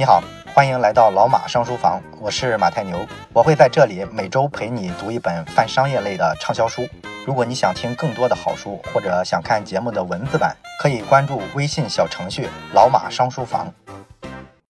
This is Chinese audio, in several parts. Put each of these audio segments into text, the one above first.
你好，欢迎来到老马商书房，我是马太牛，我会在这里每周陪你读一本泛商业类的畅销书。如果你想听更多的好书，或者想看节目的文字版，可以关注微信小程序“老马商书房”。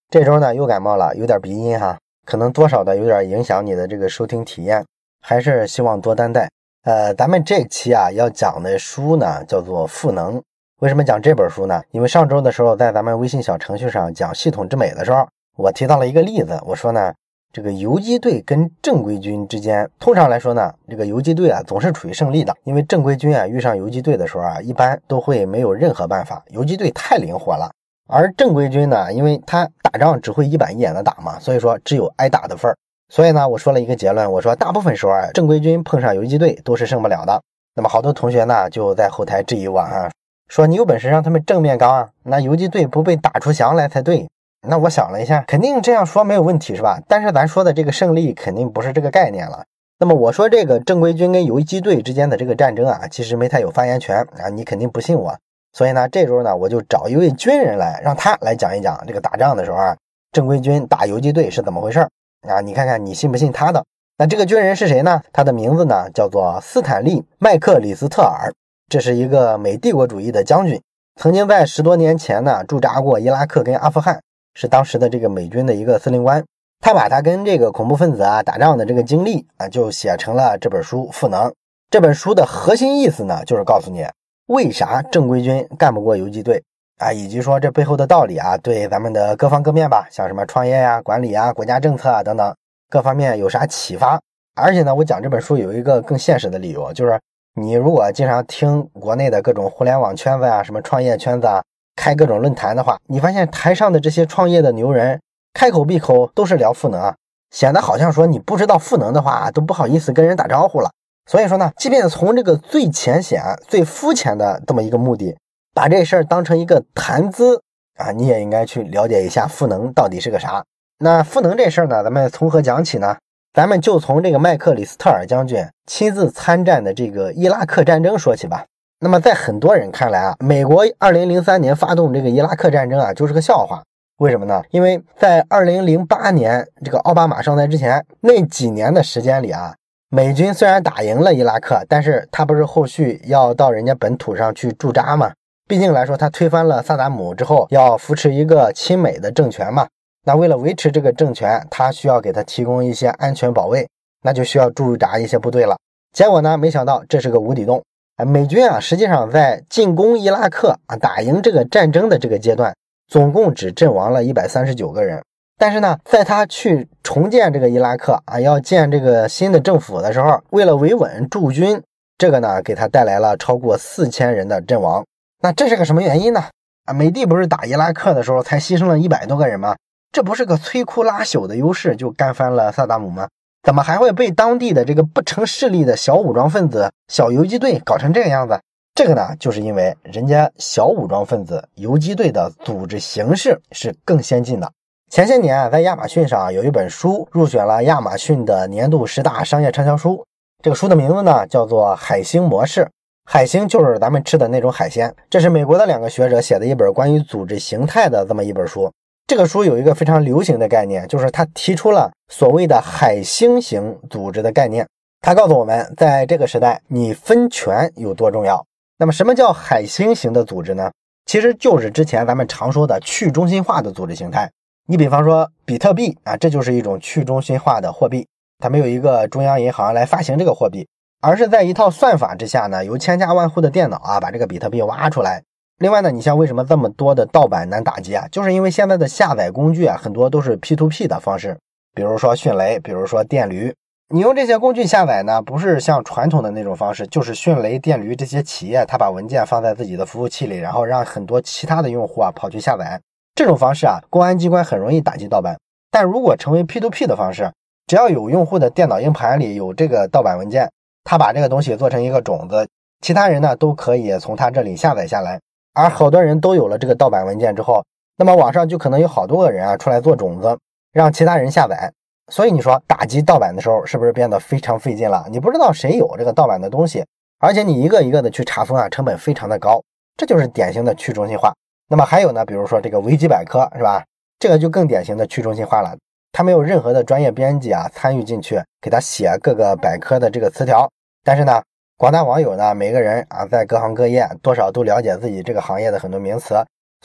这周呢又感冒了，有点鼻音哈，可能多少的有点影响你的这个收听体验，还是希望多担待。呃，咱们这期啊要讲的书呢叫做《赋能》。为什么讲这本书呢？因为上周的时候，在咱们微信小程序上讲系统之美的时候，我提到了一个例子。我说呢，这个游击队跟正规军之间，通常来说呢，这个游击队啊总是处于胜利的，因为正规军啊遇上游击队的时候啊，一般都会没有任何办法。游击队太灵活了，而正规军呢，因为他打仗只会一板一眼的打嘛，所以说只有挨打的份儿。所以呢，我说了一个结论，我说大部分时候啊，正规军碰上游击队都是胜不了的。那么好多同学呢就在后台质疑我啊。说你有本事让他们正面刚啊，那游击队不被打出翔来才对。那我想了一下，肯定这样说没有问题是吧？但是咱说的这个胜利肯定不是这个概念了。那么我说这个正规军跟游击队之间的这个战争啊，其实没太有发言权啊，你肯定不信我。所以呢，这周呢我就找一位军人来，让他来讲一讲这个打仗的时候啊，正规军打游击队是怎么回事啊？你看看你信不信他的？那这个军人是谁呢？他的名字呢叫做斯坦利·麦克里斯特尔。这是一个美帝国主义的将军，曾经在十多年前呢驻扎过伊拉克跟阿富汗，是当时的这个美军的一个司令官。他把他跟这个恐怖分子啊打仗的这个经历啊，就写成了这本书《赋能》。这本书的核心意思呢，就是告诉你为啥正规军干不过游击队啊，以及说这背后的道理啊，对咱们的各方各面吧，像什么创业呀、管理啊、国家政策啊等等各方面有啥启发。而且呢，我讲这本书有一个更现实的理由，就是。你如果经常听国内的各种互联网圈子啊，什么创业圈子啊，开各种论坛的话，你发现台上的这些创业的牛人，开口闭口都是聊赋能啊，显得好像说你不知道赋能的话，都不好意思跟人打招呼了。所以说呢，即便从这个最浅显、最肤浅的这么一个目的，把这事儿当成一个谈资啊，你也应该去了解一下赋能到底是个啥。那赋能这事儿呢，咱们从何讲起呢？咱们就从这个麦克里斯特尔将军亲自参战的这个伊拉克战争说起吧。那么在很多人看来啊，美国二零零三年发动这个伊拉克战争啊，就是个笑话。为什么呢？因为在二零零八年这个奥巴马上台之前那几年的时间里啊，美军虽然打赢了伊拉克，但是他不是后续要到人家本土上去驻扎吗？毕竟来说，他推翻了萨达姆之后，要扶持一个亲美的政权嘛。那为了维持这个政权，他需要给他提供一些安全保卫，那就需要驻扎一些部队了。结果呢，没想到这是个无底洞。哎，美军啊，实际上在进攻伊拉克啊，打赢这个战争的这个阶段，总共只阵亡了一百三十九个人。但是呢，在他去重建这个伊拉克啊，要建这个新的政府的时候，为了维稳驻军，这个呢，给他带来了超过四千人的阵亡。那这是个什么原因呢？啊，美帝不是打伊拉克的时候才牺牲了一百多个人吗？这不是个摧枯拉朽的优势就干翻了萨达姆吗？怎么还会被当地的这个不成势力的小武装分子、小游击队搞成这个样子？这个呢，就是因为人家小武装分子、游击队的组织形式是更先进的。前些年啊，在亚马逊上有一本书入选了亚马逊的年度十大商业畅销书，这个书的名字呢叫做《海星模式》。海星就是咱们吃的那种海鲜。这是美国的两个学者写的一本关于组织形态的这么一本书。这个书有一个非常流行的概念，就是他提出了所谓的海星型组织的概念。他告诉我们，在这个时代，你分权有多重要。那么，什么叫海星型的组织呢？其实就是之前咱们常说的去中心化的组织形态。你比方说比特币啊，这就是一种去中心化的货币，它没有一个中央银行来发行这个货币，而是在一套算法之下呢，由千家万户的电脑啊，把这个比特币挖出来。另外呢，你像为什么这么多的盗版难打击啊？就是因为现在的下载工具啊，很多都是 P2P 的方式，比如说迅雷，比如说电驴。你用这些工具下载呢，不是像传统的那种方式，就是迅雷、电驴这些企业，他把文件放在自己的服务器里，然后让很多其他的用户啊跑去下载。这种方式啊，公安机关很容易打击盗版。但如果成为 P2P 的方式，只要有用户的电脑硬盘里有这个盗版文件，他把这个东西做成一个种子，其他人呢都可以从他这里下载下来。而好多人都有了这个盗版文件之后，那么网上就可能有好多个人啊出来做种子，让其他人下载。所以你说打击盗版的时候，是不是变得非常费劲了？你不知道谁有这个盗版的东西，而且你一个一个的去查封啊，成本非常的高。这就是典型的去中心化。那么还有呢，比如说这个维基百科是吧？这个就更典型的去中心化了。他没有任何的专业编辑啊参与进去给他写各个百科的这个词条，但是呢，广大网友呢，每个人啊在各行各业多少都了解自己这个行业的很多名词，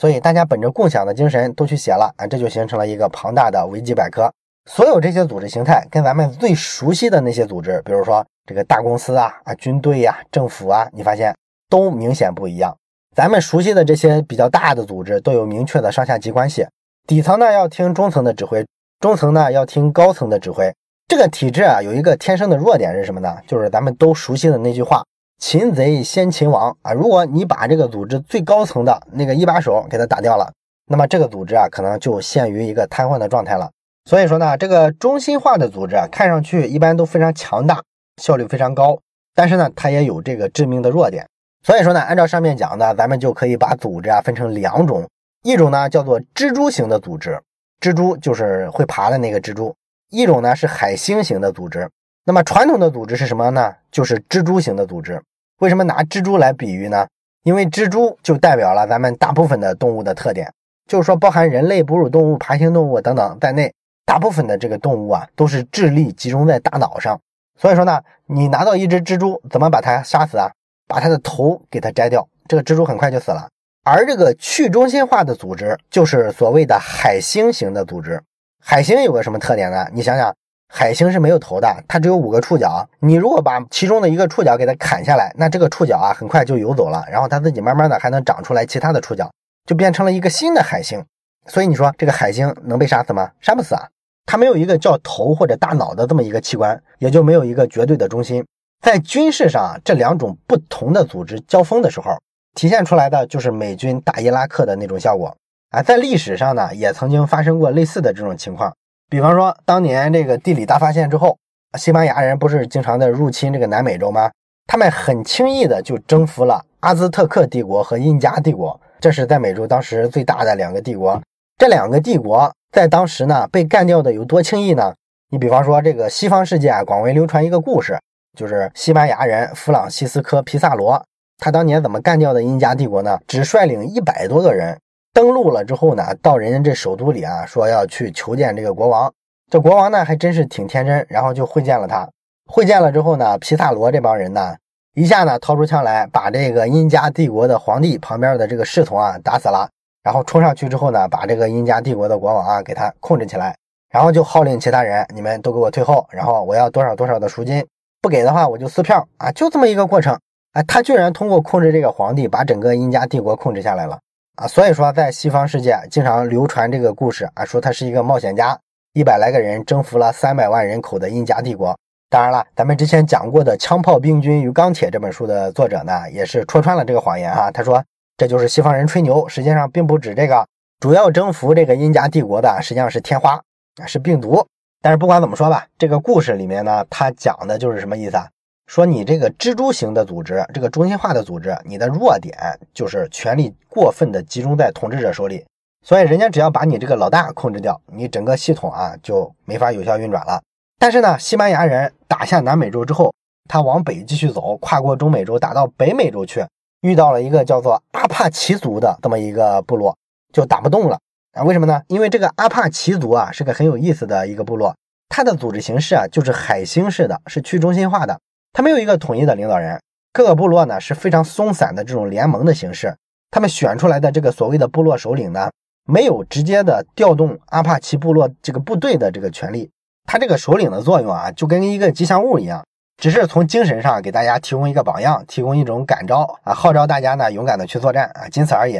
所以大家本着共享的精神都去写了啊，这就形成了一个庞大的维基百科。所有这些组织形态跟咱们最熟悉的那些组织，比如说这个大公司啊啊军队呀政府啊，你发现都明显不一样。咱们熟悉的这些比较大的组织都有明确的上下级关系，底层呢要听中层的指挥。中层呢要听高层的指挥，这个体制啊有一个天生的弱点是什么呢？就是咱们都熟悉的那句话：“擒贼先擒王”啊。如果你把这个组织最高层的那个一把手给他打掉了，那么这个组织啊可能就陷于一个瘫痪的状态了。所以说呢，这个中心化的组织啊，看上去一般都非常强大，效率非常高，但是呢，它也有这个致命的弱点。所以说呢，按照上面讲的，咱们就可以把组织啊分成两种，一种呢叫做蜘蛛型的组织。蜘蛛就是会爬的那个蜘蛛，一种呢是海星型的组织。那么传统的组织是什么呢？就是蜘蛛型的组织。为什么拿蜘蛛来比喻呢？因为蜘蛛就代表了咱们大部分的动物的特点，就是说包含人类、哺乳动物、爬行动物等等在内，大部分的这个动物啊都是智力集中在大脑上。所以说呢，你拿到一只蜘蛛，怎么把它杀死啊？把它的头给它摘掉，这个蜘蛛很快就死了。而这个去中心化的组织，就是所谓的海星型的组织。海星有个什么特点呢？你想想，海星是没有头的，它只有五个触角。你如果把其中的一个触角给它砍下来，那这个触角啊，很快就游走了，然后它自己慢慢的还能长出来其他的触角，就变成了一个新的海星。所以你说这个海星能被杀死吗？杀不死啊！它没有一个叫头或者大脑的这么一个器官，也就没有一个绝对的中心。在军事上，这两种不同的组织交锋的时候。体现出来的就是美军打伊拉克的那种效果啊，在历史上呢，也曾经发生过类似的这种情况。比方说，当年这个地理大发现之后，西班牙人不是经常的入侵这个南美洲吗？他们很轻易的就征服了阿兹特克帝国和印加帝国，这是在美洲当时最大的两个帝国。这两个帝国在当时呢，被干掉的有多轻易呢？你比方说，这个西方世界啊，广为流传一个故事，就是西班牙人弗朗西斯科·皮萨罗。他当年怎么干掉的印加帝国呢？只率领一百多个人登陆了之后呢，到人家这首都里啊，说要去求见这个国王。这国王呢还真是挺天真，然后就会见了他。会见了之后呢，皮萨罗这帮人呢，一下呢掏出枪来，把这个印加帝国的皇帝旁边的这个侍从啊打死了。然后冲上去之后呢，把这个印加帝国的国王啊给他控制起来，然后就号令其他人，你们都给我退后，然后我要多少多少的赎金，不给的话我就撕票啊，就这么一个过程。哎，他居然通过控制这个皇帝，把整个印加帝国控制下来了啊！所以说，在西方世界经常流传这个故事啊，说他是一个冒险家，一百来个人征服了三百万人口的印加帝国。当然了，咱们之前讲过的《枪炮、病菌与钢铁》这本书的作者呢，也是戳穿了这个谎言啊。他说，这就是西方人吹牛，实际上并不止这个，主要征服这个印加帝国的实际上是天花，是病毒。但是不管怎么说吧，这个故事里面呢，他讲的就是什么意思啊？说你这个蜘蛛型的组织，这个中心化的组织，你的弱点就是权力过分的集中在统治者手里，所以人家只要把你这个老大控制掉，你整个系统啊就没法有效运转了。但是呢，西班牙人打下南美洲之后，他往北继续走，跨过中美洲打到北美洲去，遇到了一个叫做阿帕奇族的这么一个部落，就打不动了啊？为什么呢？因为这个阿帕奇族啊是个很有意思的一个部落，它的组织形式啊就是海星式的，是去中心化的。他没有一个统一的领导人，各个部落呢是非常松散的这种联盟的形式。他们选出来的这个所谓的部落首领呢，没有直接的调动阿帕奇部落这个部队的这个权利。他这个首领的作用啊，就跟一个吉祥物一样，只是从精神上给大家提供一个榜样，提供一种感召啊，号召大家呢勇敢的去作战啊，仅此而已。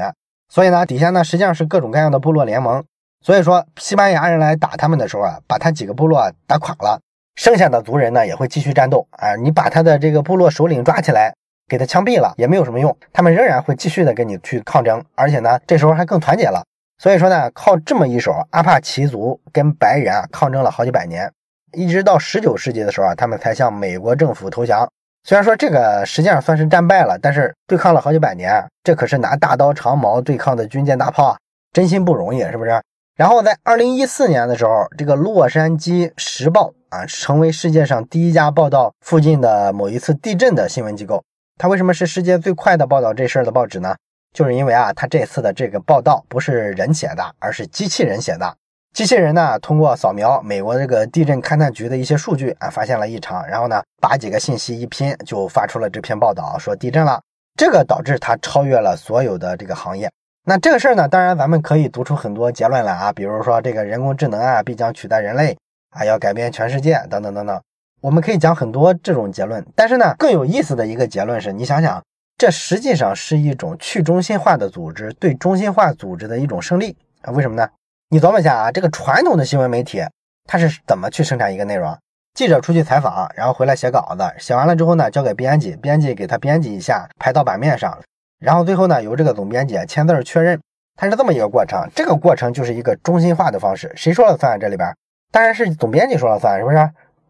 所以呢，底下呢实际上是各种各样的部落联盟。所以说，西班牙人来打他们的时候啊，把他几个部落打垮了。剩下的族人呢也会继续战斗啊！你把他的这个部落首领抓起来，给他枪毙了也没有什么用，他们仍然会继续的跟你去抗争，而且呢这时候还更团结了。所以说呢，靠这么一手，阿帕奇族跟白人啊抗争了好几百年，一直到十九世纪的时候啊，他们才向美国政府投降。虽然说这个实际上算是战败了，但是对抗了好几百年，这可是拿大刀长矛对抗的军舰大炮啊，真心不容易，是不是？然后在二零一四年的时候，这个《洛杉矶时报》啊，成为世界上第一家报道附近的某一次地震的新闻机构。它为什么是世界最快的报道这事儿的报纸呢？就是因为啊，它这次的这个报道不是人写的，而是机器人写的。机器人呢，通过扫描美国这个地震勘探局的一些数据啊，发现了异常，然后呢，把几个信息一拼，就发出了这篇报道，说地震了。这个导致它超越了所有的这个行业。那这个事儿呢，当然咱们可以读出很多结论来啊，比如说这个人工智能啊，必将取代人类啊，要改变全世界等等等等。我们可以讲很多这种结论，但是呢，更有意思的一个结论是，你想想，这实际上是一种去中心化的组织对中心化组织的一种胜利啊？为什么呢？你琢磨一下啊，这个传统的新闻媒体，它是怎么去生产一个内容？记者出去采访，然后回来写稿子，写完了之后呢，交给编辑，编辑给他编辑一下，排到版面上，然后最后呢，由这个总编辑签字确认，它是这么一个过程。这个过程就是一个中心化的方式，谁说了算？这里边当然是总编辑说了算，是不是？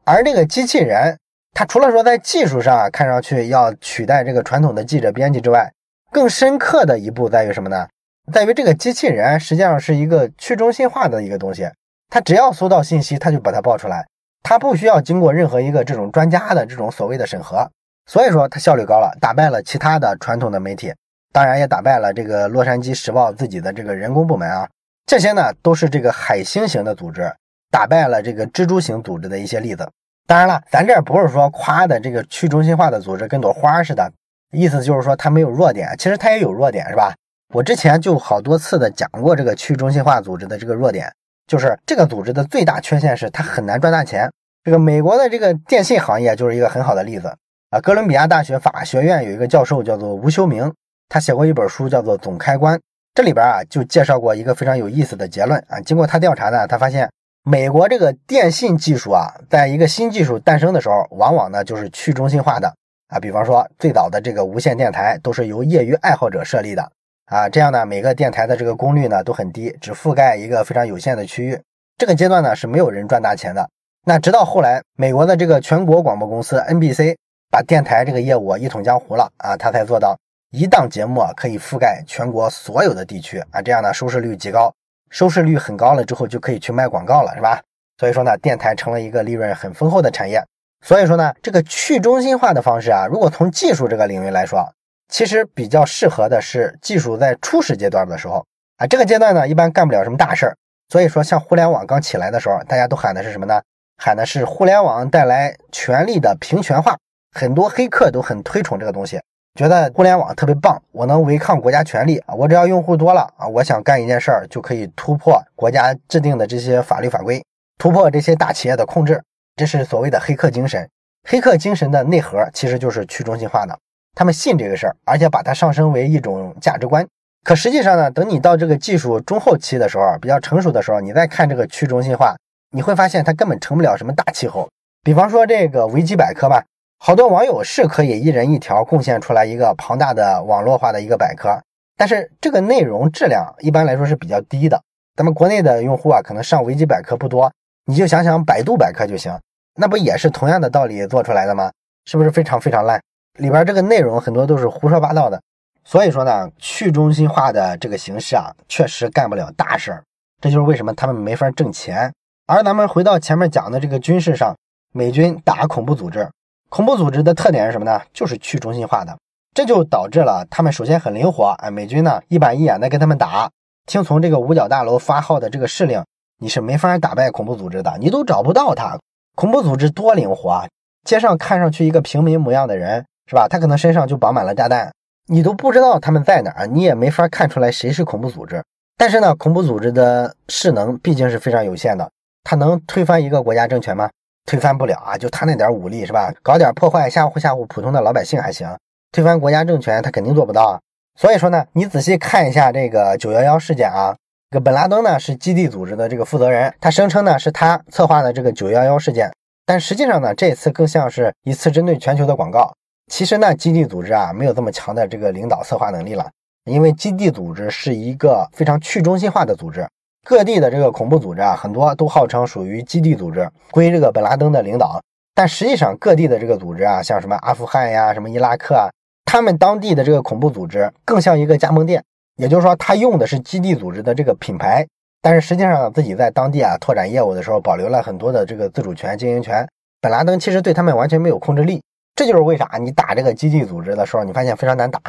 而这个机器人，它除了说在技术上啊看上去要取代这个传统的记者编辑之外，更深刻的一步在于什么呢？在于这个机器人实际上是一个去中心化的一个东西，它只要搜到信息，它就把它报出来，它不需要经过任何一个这种专家的这种所谓的审核，所以说它效率高了，打败了其他的传统的媒体，当然也打败了这个洛杉矶时报自己的这个人工部门啊，这些呢都是这个海星型的组织。打败了这个蜘蛛型组织的一些例子。当然了，咱这不是说夸的这个去中心化的组织跟朵花似的，意思就是说它没有弱点，其实它也有弱点，是吧？我之前就好多次的讲过这个去中心化组织的这个弱点，就是这个组织的最大缺陷是它很难赚大钱。这个美国的这个电信行业就是一个很好的例子啊。哥伦比亚大学法学院有一个教授叫做吴修明，他写过一本书叫做《总开关》，这里边啊就介绍过一个非常有意思的结论啊。经过他调查呢，他发现美国这个电信技术啊，在一个新技术诞生的时候，往往呢就是去中心化的啊。比方说最早的这个无线电台都是由业余爱好者设立的。啊，这样呢，每个电台的这个功率呢都很低，只覆盖一个非常有限的区域。这个阶段呢是没有人赚大钱的。那直到后来，美国的这个全国广播公司 NBC 把电台这个业务一统江湖了啊，他才做到一档节目可以覆盖全国所有的地区啊，这样呢收视率极高，收视率很高了之后就可以去卖广告了，是吧？所以说呢，电台成了一个利润很丰厚的产业。所以说呢，这个去中心化的方式啊，如果从技术这个领域来说，其实比较适合的是技术在初始阶段的时候啊，这个阶段呢一般干不了什么大事儿。所以说，像互联网刚起来的时候，大家都喊的是什么呢？喊的是互联网带来权力的平权化，很多黑客都很推崇这个东西，觉得互联网特别棒，我能违抗国家权力啊，我只要用户多了啊，我想干一件事儿就可以突破国家制定的这些法律法规，突破这些大企业的控制，这是所谓的黑客精神。黑客精神的内核其实就是去中心化的。他们信这个事儿，而且把它上升为一种价值观。可实际上呢，等你到这个技术中后期的时候，比较成熟的时候，你再看这个去中心化，你会发现它根本成不了什么大气候。比方说这个维基百科吧，好多网友是可以一人一条贡献出来一个庞大的网络化的一个百科，但是这个内容质量一般来说是比较低的。咱们国内的用户啊，可能上维基百科不多，你就想想百度百科就行，那不也是同样的道理做出来的吗？是不是非常非常烂？里边这个内容很多都是胡说八道的，所以说呢，去中心化的这个形式啊，确实干不了大事儿，这就是为什么他们没法挣钱。而咱们回到前面讲的这个军事上，美军打恐怖组织，恐怖组织的特点是什么呢？就是去中心化的，这就导致了他们首先很灵活，哎，美军呢一板一眼的跟他们打，听从这个五角大楼发号的这个指令，你是没法打败恐怖组织的，你都找不到他，恐怖组织多灵活啊，街上看上去一个平民模样的人。是吧？他可能身上就绑满了炸弹，你都不知道他们在哪儿，你也没法看出来谁是恐怖组织。但是呢，恐怖组织的势能毕竟是非常有限的，他能推翻一个国家政权吗？推翻不了啊！就他那点武力是吧？搞点破坏吓唬吓唬普通的老百姓还行，推翻国家政权他肯定做不到。啊所以说呢，你仔细看一下这个九幺幺事件啊，这个本拉登呢是基地组织的这个负责人，他声称呢是他策划的这个九幺幺事件，但实际上呢，这次更像是一次针对全球的广告。其实呢，基地组织啊没有这么强的这个领导策划能力了，因为基地组织是一个非常去中心化的组织，各地的这个恐怖组织啊很多都号称属于基地组织，归这个本拉登的领导。但实际上各地的这个组织啊，像什么阿富汗呀、什么伊拉克啊，他们当地的这个恐怖组织更像一个加盟店，也就是说他用的是基地组织的这个品牌，但是实际上自己在当地啊拓展业务的时候保留了很多的这个自主权、经营权。本拉登其实对他们完全没有控制力。这就是为啥你打这个基地组织的时候，你发现非常难打，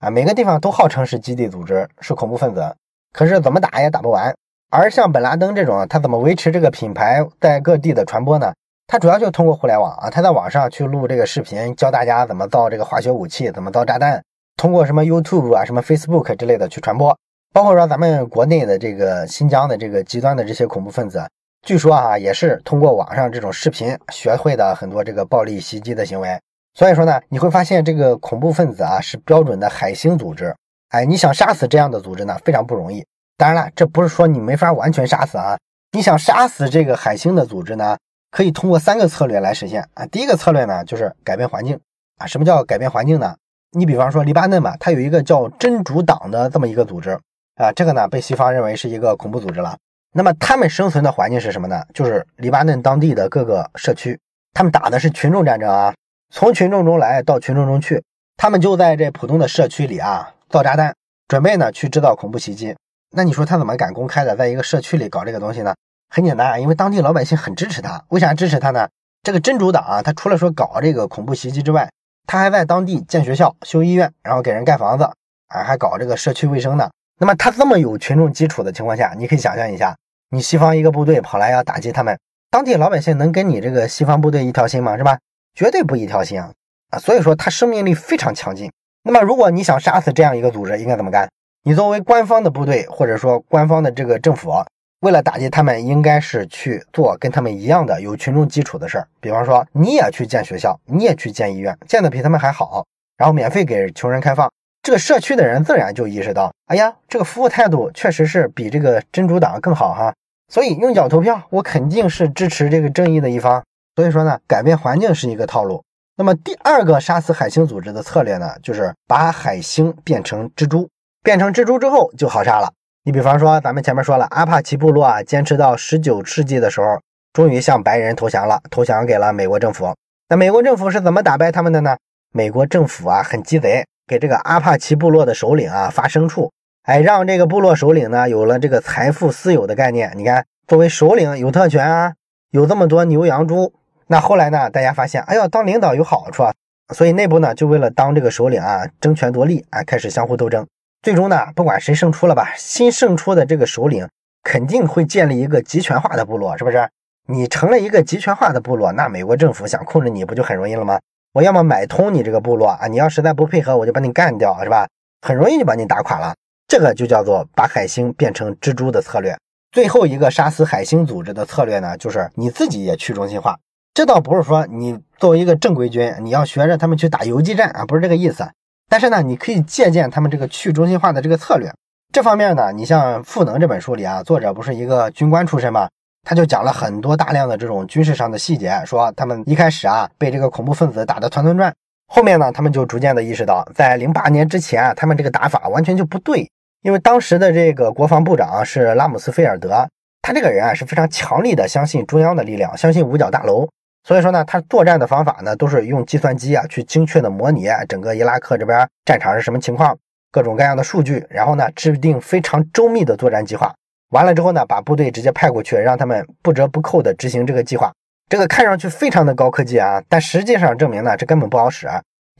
啊，每个地方都号称是基地组织，是恐怖分子，可是怎么打也打不完。而像本拉登这种，他怎么维持这个品牌在各地的传播呢？他主要就通过互联网啊，他在网上去录这个视频，教大家怎么造这个化学武器，怎么造炸弹，通过什么 YouTube 啊、什么 Facebook 之类的去传播。包括说咱们国内的这个新疆的这个极端的这些恐怖分子。据说啊，也是通过网上这种视频学会的很多这个暴力袭击的行为。所以说呢，你会发现这个恐怖分子啊是标准的海星组织。哎，你想杀死这样的组织呢，非常不容易。当然了，这不是说你没法完全杀死啊。你想杀死这个海星的组织呢，可以通过三个策略来实现啊。第一个策略呢，就是改变环境啊。什么叫改变环境呢？你比方说黎巴嫩嘛，它有一个叫真主党的这么一个组织啊，这个呢被西方认为是一个恐怖组织了。那么他们生存的环境是什么呢？就是黎巴嫩当地的各个社区，他们打的是群众战争啊，从群众中来到群众中去，他们就在这普通的社区里啊造炸弹，准备呢去制造恐怖袭击。那你说他怎么敢公开的在一个社区里搞这个东西呢？很简单啊，因为当地老百姓很支持他。为啥支持他呢？这个真主党啊，他除了说搞这个恐怖袭击之外，他还在当地建学校、修医院，然后给人盖房子，啊，还搞这个社区卫生呢。那么他这么有群众基础的情况下，你可以想象一下，你西方一个部队跑来要打击他们，当地老百姓能跟你这个西方部队一条心吗？是吧？绝对不一条心啊！啊，所以说他生命力非常强劲。那么如果你想杀死这样一个组织，应该怎么干？你作为官方的部队或者说官方的这个政府，为了打击他们，应该是去做跟他们一样的有群众基础的事儿。比方说，你也去建学校，你也去建医院，建的比他们还好，然后免费给穷人开放。这个社区的人自然就意识到，哎呀，这个服务态度确实是比这个真主党更好哈，所以用脚投票，我肯定是支持这个正义的一方。所以说呢，改变环境是一个套路。那么第二个杀死海星组织的策略呢，就是把海星变成蜘蛛，变成蜘蛛之后就好杀了。你比方说，咱们前面说了，阿帕奇部落啊，坚持到十九世纪的时候，终于向白人投降了，投降给了美国政府。那美国政府是怎么打败他们的呢？美国政府啊，很鸡贼。给这个阿帕奇部落的首领啊发牲畜，哎，让这个部落首领呢有了这个财富私有的概念。你看，作为首领有特权啊，有这么多牛羊猪。那后来呢，大家发现，哎呦，当领导有好处啊，所以内部呢就为了当这个首领啊争权夺利啊，开始相互斗争。最终呢，不管谁胜出了吧，新胜出的这个首领肯定会建立一个集权化的部落，是不是？你成了一个集权化的部落，那美国政府想控制你不就很容易了吗？我要么买通你这个部落啊，你要实在不配合，我就把你干掉，是吧？很容易就把你打垮了。这个就叫做把海星变成蜘蛛的策略。最后一个杀死海星组织的策略呢，就是你自己也去中心化。这倒不是说你作为一个正规军，你要学着他们去打游击战啊，不是这个意思。但是呢，你可以借鉴他们这个去中心化的这个策略。这方面呢，你像《赋能》这本书里啊，作者不是一个军官出身吗？他就讲了很多大量的这种军事上的细节，说他们一开始啊被这个恐怖分子打得团团转，后面呢他们就逐渐的意识到，在零八年之前啊他们这个打法完全就不对，因为当时的这个国防部长是拉姆斯菲尔德，他这个人啊是非常强力的相信中央的力量，相信五角大楼，所以说呢他作战的方法呢都是用计算机啊去精确的模拟整个伊拉克这边战场是什么情况，各种各样的数据，然后呢制定非常周密的作战计划。完了之后呢，把部队直接派过去，让他们不折不扣的执行这个计划。这个看上去非常的高科技啊，但实际上证明呢，这根本不好使。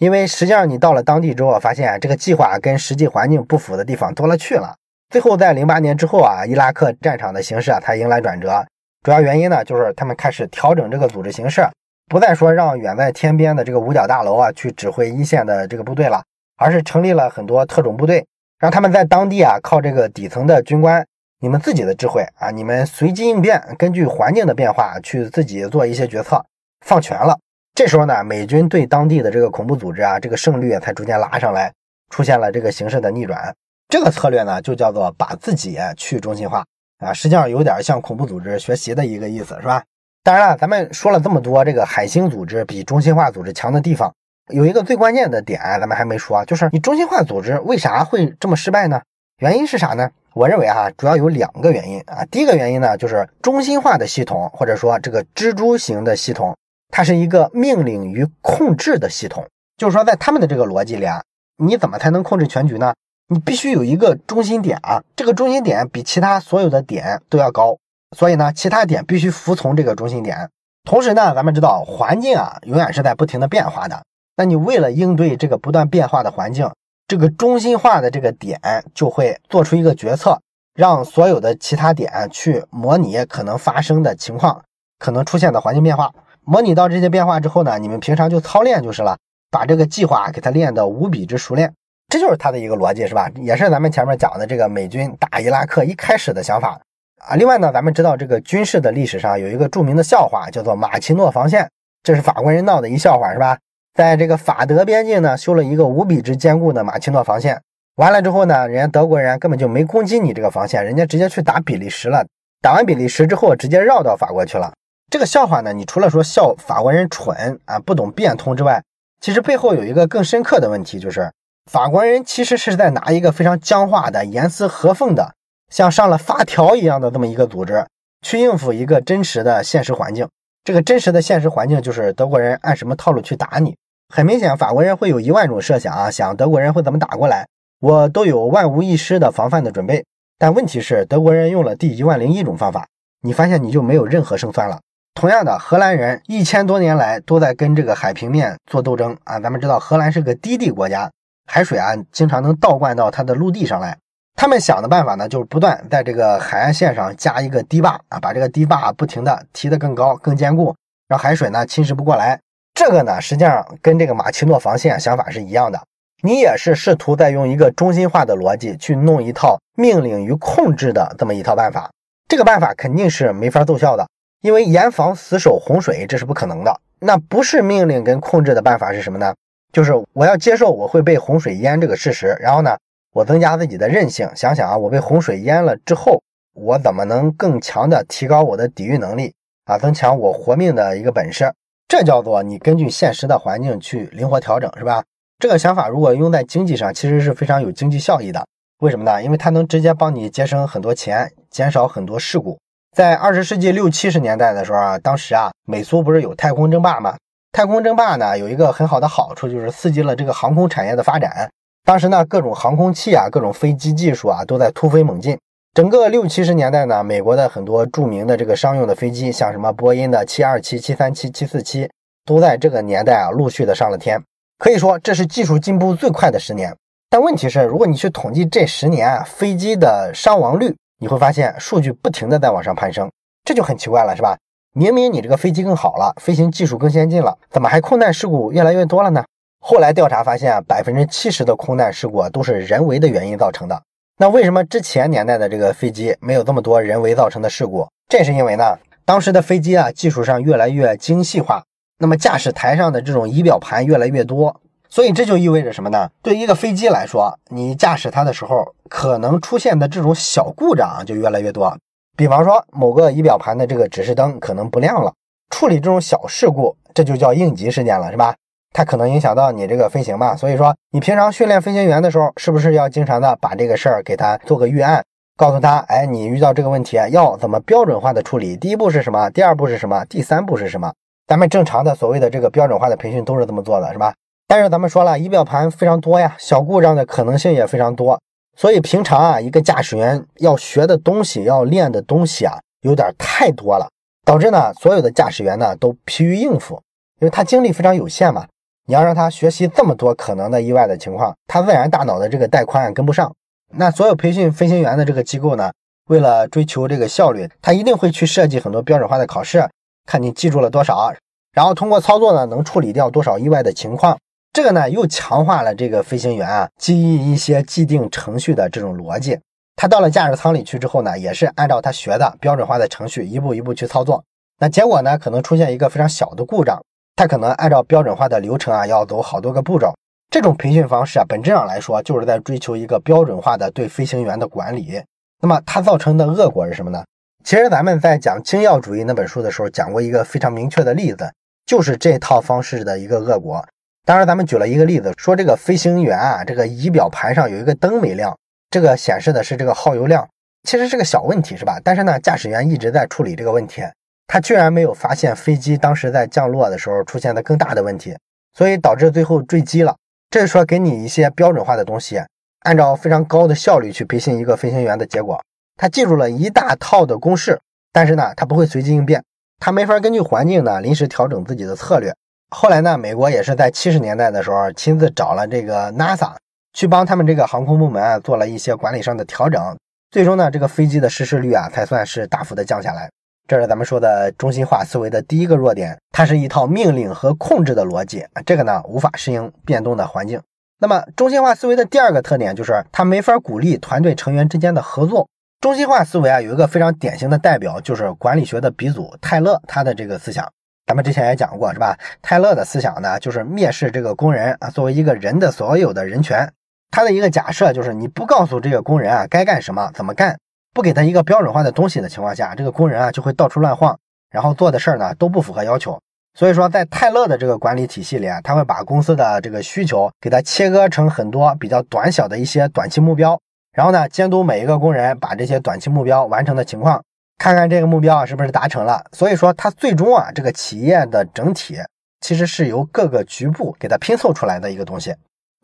因为实际上你到了当地之后，发现这个计划跟实际环境不符的地方多了去了。最后在零八年之后啊，伊拉克战场的形势啊才迎来转折。主要原因呢，就是他们开始调整这个组织形式，不再说让远在天边的这个五角大楼啊去指挥一线的这个部队了，而是成立了很多特种部队，让他们在当地啊靠这个底层的军官。你们自己的智慧啊，你们随机应变，根据环境的变化去自己做一些决策，放权了。这时候呢，美军对当地的这个恐怖组织啊，这个胜率才逐渐拉上来，出现了这个形势的逆转。这个策略呢，就叫做把自己去中心化啊，实际上有点向恐怖组织学习的一个意思，是吧？当然了，咱们说了这么多，这个海星组织比中心化组织强的地方，有一个最关键的点，咱们还没说，就是你中心化组织为啥会这么失败呢？原因是啥呢？我认为哈，主要有两个原因啊。第一个原因呢，就是中心化的系统，或者说这个蜘蛛型的系统，它是一个命令与控制的系统。就是说，在他们的这个逻辑里啊，你怎么才能控制全局呢？你必须有一个中心点啊，这个中心点比其他所有的点都要高，所以呢，其他点必须服从这个中心点。同时呢，咱们知道环境啊，永远是在不停的变化的。那你为了应对这个不断变化的环境，这个中心化的这个点就会做出一个决策，让所有的其他点去模拟可能发生的情况，可能出现的环境变化。模拟到这些变化之后呢，你们平常就操练就是了，把这个计划给它练得无比之熟练。这就是他的一个逻辑，是吧？也是咱们前面讲的这个美军打伊拉克一开始的想法啊。另外呢，咱们知道这个军事的历史上有一个著名的笑话，叫做马奇诺防线，这是法国人闹的一笑话，是吧？在这个法德边境呢，修了一个无比之坚固的马奇诺防线。完了之后呢，人家德国人根本就没攻击你这个防线，人家直接去打比利时了。打完比利时之后，直接绕到法国去了。这个笑话呢，你除了说笑法国人蠢啊，不懂变通之外，其实背后有一个更深刻的问题，就是。法国人其实是在拿一个非常僵化的、严丝合缝的，像上了发条一样的这么一个组织，去应付一个真实的现实环境。这个真实的现实环境就是德国人按什么套路去打你。很明显，法国人会有一万种设想啊，想德国人会怎么打过来，我都有万无一失的防范的准备。但问题是，德国人用了第一万零一种方法，你发现你就没有任何胜算了。同样的，荷兰人一千多年来都在跟这个海平面做斗争啊。咱们知道，荷兰是个低地国家。海水啊，经常能倒灌到它的陆地上来。他们想的办法呢，就是不断在这个海岸线上加一个堤坝啊，把这个堤坝不停的提得更高、更坚固，让海水呢侵蚀不过来。这个呢，实际上跟这个马奇诺防线想法是一样的。你也是试图在用一个中心化的逻辑去弄一套命令与控制的这么一套办法。这个办法肯定是没法奏效的，因为严防死守洪水这是不可能的。那不是命令跟控制的办法是什么呢？就是我要接受我会被洪水淹这个事实，然后呢，我增加自己的韧性。想想啊，我被洪水淹了之后，我怎么能更强的提高我的抵御能力啊，增强我活命的一个本事？这叫做你根据现实的环境去灵活调整，是吧？这个想法如果用在经济上，其实是非常有经济效益的。为什么呢？因为它能直接帮你节省很多钱，减少很多事故。在二十世纪六七十年代的时候啊，当时啊，美苏不是有太空争霸吗？太空争霸呢，有一个很好的好处，就是刺激了这个航空产业的发展。当时呢，各种航空器啊，各种飞机技术啊，都在突飞猛进。整个六七十年代呢，美国的很多著名的这个商用的飞机，像什么波音的七二七、七三七、七四七，都在这个年代啊，陆续的上了天。可以说，这是技术进步最快的十年。但问题是，如果你去统计这十年啊飞机的伤亡率，你会发现数据不停的在往上攀升，这就很奇怪了，是吧？明明你这个飞机更好了，飞行技术更先进了，怎么还空难事故越来越多了呢？后来调查发现，百分之七十的空难事故都是人为的原因造成的。那为什么之前年代的这个飞机没有这么多人为造成的事故？这是因为呢，当时的飞机啊技术上越来越精细化，那么驾驶台上的这种仪表盘越来越多，所以这就意味着什么呢？对一个飞机来说，你驾驶它的时候可能出现的这种小故障就越来越多。比方说，某个仪表盘的这个指示灯可能不亮了，处理这种小事故，这就叫应急事件了，是吧？它可能影响到你这个飞行嘛。所以说，你平常训练飞行员的时候，是不是要经常的把这个事儿给他做个预案，告诉他，哎，你遇到这个问题要怎么标准化的处理？第一步是什么？第二步是什么？第三步是什么？咱们正常的所谓的这个标准化的培训都是这么做的，是吧？但是咱们说了，仪表盘非常多呀，小故障的可能性也非常多。所以平常啊，一个驾驶员要学的东西、要练的东西啊，有点太多了，导致呢，所有的驾驶员呢都疲于应付，因为他精力非常有限嘛。你要让他学习这么多可能的意外的情况，他自然大脑的这个带宽跟不上。那所有培训飞行员的这个机构呢，为了追求这个效率，他一定会去设计很多标准化的考试，看你记住了多少，然后通过操作呢，能处理掉多少意外的情况。这个呢，又强化了这个飞行员啊记忆一些既定程序的这种逻辑。他到了驾驶舱里去之后呢，也是按照他学的标准化的程序一步一步去操作。那结果呢，可能出现一个非常小的故障，他可能按照标准化的流程啊，要走好多个步骤。这种培训方式啊，本质上来说就是在追求一个标准化的对飞行员的管理。那么它造成的恶果是什么呢？其实咱们在讲《精要主义》那本书的时候讲过一个非常明确的例子，就是这套方式的一个恶果。当然，咱们举了一个例子，说这个飞行员啊，这个仪表盘上有一个灯没亮，这个显示的是这个耗油量，其实是个小问题，是吧？但是呢，驾驶员一直在处理这个问题，他居然没有发现飞机当时在降落的时候出现的更大的问题，所以导致最后坠机了。这是说给你一些标准化的东西，按照非常高的效率去培训一个飞行员的结果，他记住了一大套的公式，但是呢，他不会随机应变，他没法根据环境呢临时调整自己的策略。后来呢，美国也是在七十年代的时候亲自找了这个 NASA 去帮他们这个航空部门啊做了一些管理上的调整，最终呢，这个飞机的失事率啊才算是大幅的降下来。这是咱们说的中心化思维的第一个弱点，它是一套命令和控制的逻辑，这个呢无法适应变动的环境。那么中心化思维的第二个特点就是它没法鼓励团队成员之间的合作。中心化思维啊有一个非常典型的代表就是管理学的鼻祖泰勒他的这个思想，咱们之前也讲过是吧？泰勒的思想呢就是蔑视这个工人啊作为一个人的所有的人权。他的一个假设就是你不告诉这个工人啊该干什么怎么干。不给他一个标准化的东西的情况下，这个工人啊就会到处乱晃，然后做的事儿呢都不符合要求。所以说，在泰勒的这个管理体系里啊，他会把公司的这个需求给它切割成很多比较短小的一些短期目标，然后呢监督每一个工人把这些短期目标完成的情况，看看这个目标啊是不是达成了。所以说，它最终啊这个企业的整体其实是由各个局部给它拼凑出来的一个东西。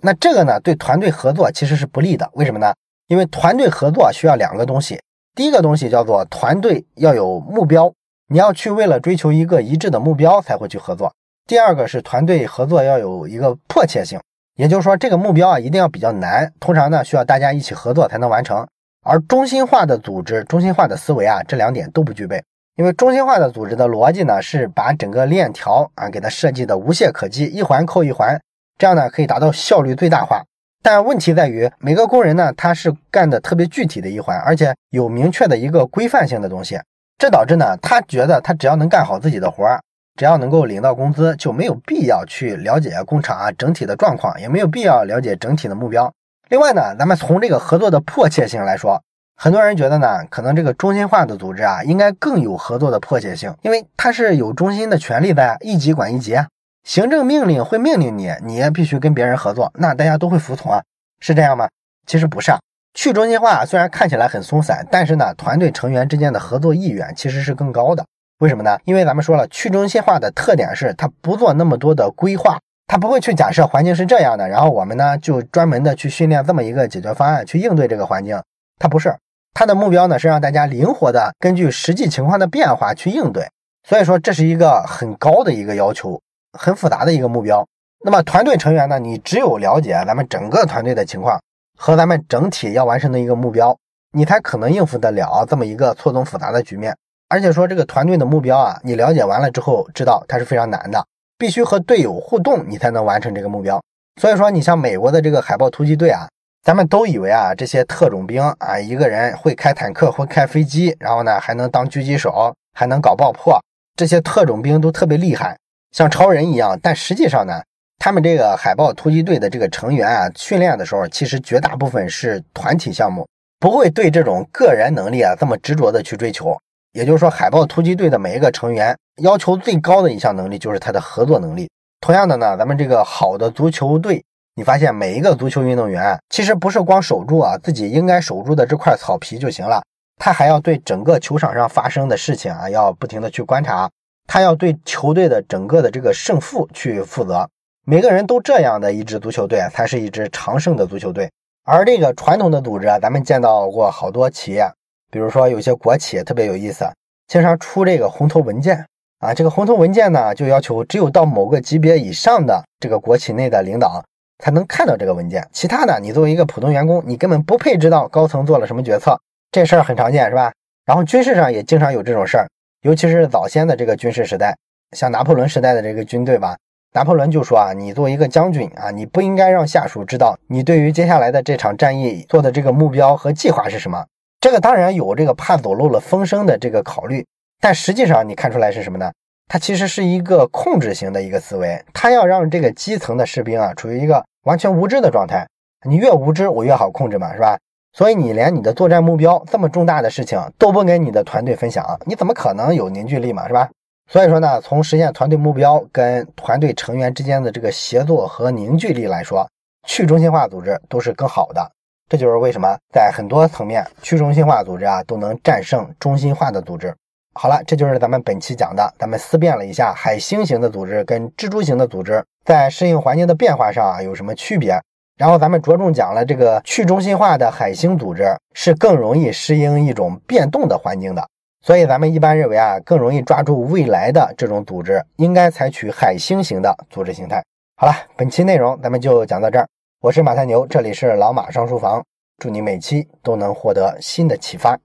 那这个呢对团队合作其实是不利的，为什么呢？因为团队合作需要两个东西，第一个东西叫做团队要有目标，你要去为了追求一个一致的目标才会去合作。第二个是团队合作要有一个迫切性，也就是说这个目标啊一定要比较难，通常呢需要大家一起合作才能完成。而中心化的组织、中心化的思维啊这两点都不具备，因为中心化的组织的逻辑呢是把整个链条啊给它设计的无懈可击，一环扣一环，这样呢可以达到效率最大化。但问题在于，每个工人呢，他是干的特别具体的一环，而且有明确的一个规范性的东西，这导致呢，他觉得他只要能干好自己的活儿，只要能够领到工资，就没有必要去了解工厂啊整体的状况，也没有必要了解整体的目标。另外呢，咱们从这个合作的迫切性来说，很多人觉得呢，可能这个中心化的组织啊，应该更有合作的迫切性，因为它是有中心的权利在，一级管一级。行政命令会命令你，你也必须跟别人合作，那大家都会服从啊，是这样吗？其实不是啊。去中心化虽然看起来很松散，但是呢，团队成员之间的合作意愿其实是更高的。为什么呢？因为咱们说了，去中心化的特点是它不做那么多的规划，他不会去假设环境是这样的，然后我们呢就专门的去训练这么一个解决方案去应对这个环境。他不是，他的目标呢是让大家灵活的根据实际情况的变化去应对。所以说这是一个很高的一个要求。很复杂的一个目标，那么团队成员呢？你只有了解咱们整个团队的情况和咱们整体要完成的一个目标，你才可能应付得了这么一个错综复杂的局面。而且说这个团队的目标啊，你了解完了之后，知道它是非常难的，必须和队友互动，你才能完成这个目标。所以说，你像美国的这个海豹突击队啊，咱们都以为啊，这些特种兵啊，一个人会开坦克，会开飞机，然后呢还能当狙击手，还能搞爆破，这些特种兵都特别厉害。像超人一样，但实际上呢，他们这个海豹突击队的这个成员啊，训练的时候，其实绝大部分是团体项目，不会对这种个人能力啊这么执着的去追求。也就是说，海豹突击队的每一个成员要求最高的一项能力就是他的合作能力。同样的呢，咱们这个好的足球队，你发现每一个足球运动员其实不是光守住啊自己应该守住的这块草皮就行了，他还要对整个球场上发生的事情啊，要不停的去观察。他要对球队的整个的这个胜负去负责，每个人都这样的一支足球队才是一支常胜的足球队。而这个传统的组织啊，咱们见到过好多企业，比如说有些国企特别有意思，经常出这个红头文件啊。这个红头文件呢，就要求只有到某个级别以上的这个国企内的领导才能看到这个文件，其他的你作为一个普通员工，你根本不配知道高层做了什么决策。这事儿很常见，是吧？然后军事上也经常有这种事儿。尤其是早先的这个军事时代，像拿破仑时代的这个军队吧，拿破仑就说啊，你作为一个将军啊，你不应该让下属知道你对于接下来的这场战役做的这个目标和计划是什么。这个当然有这个怕走漏了风声的这个考虑，但实际上你看出来是什么呢？它其实是一个控制型的一个思维，它要让这个基层的士兵啊处于一个完全无知的状态。你越无知，我越好控制嘛，是吧？所以你连你的作战目标这么重大的事情都不跟你的团队分享，你怎么可能有凝聚力嘛，是吧？所以说呢，从实现团队目标跟团队成员之间的这个协作和凝聚力来说，去中心化组织都是更好的。这就是为什么在很多层面，去中心化组织啊都能战胜中心化的组织。好了，这就是咱们本期讲的，咱们思辨了一下海星型的组织跟蜘蛛型的组织在适应环境的变化上啊有什么区别。然后咱们着重讲了这个去中心化的海星组织是更容易适应一种变动的环境的，所以咱们一般认为啊，更容易抓住未来的这种组织应该采取海星型的组织形态。好了，本期内容咱们就讲到这儿。我是马太牛，这里是老马上书房，祝你每期都能获得新的启发。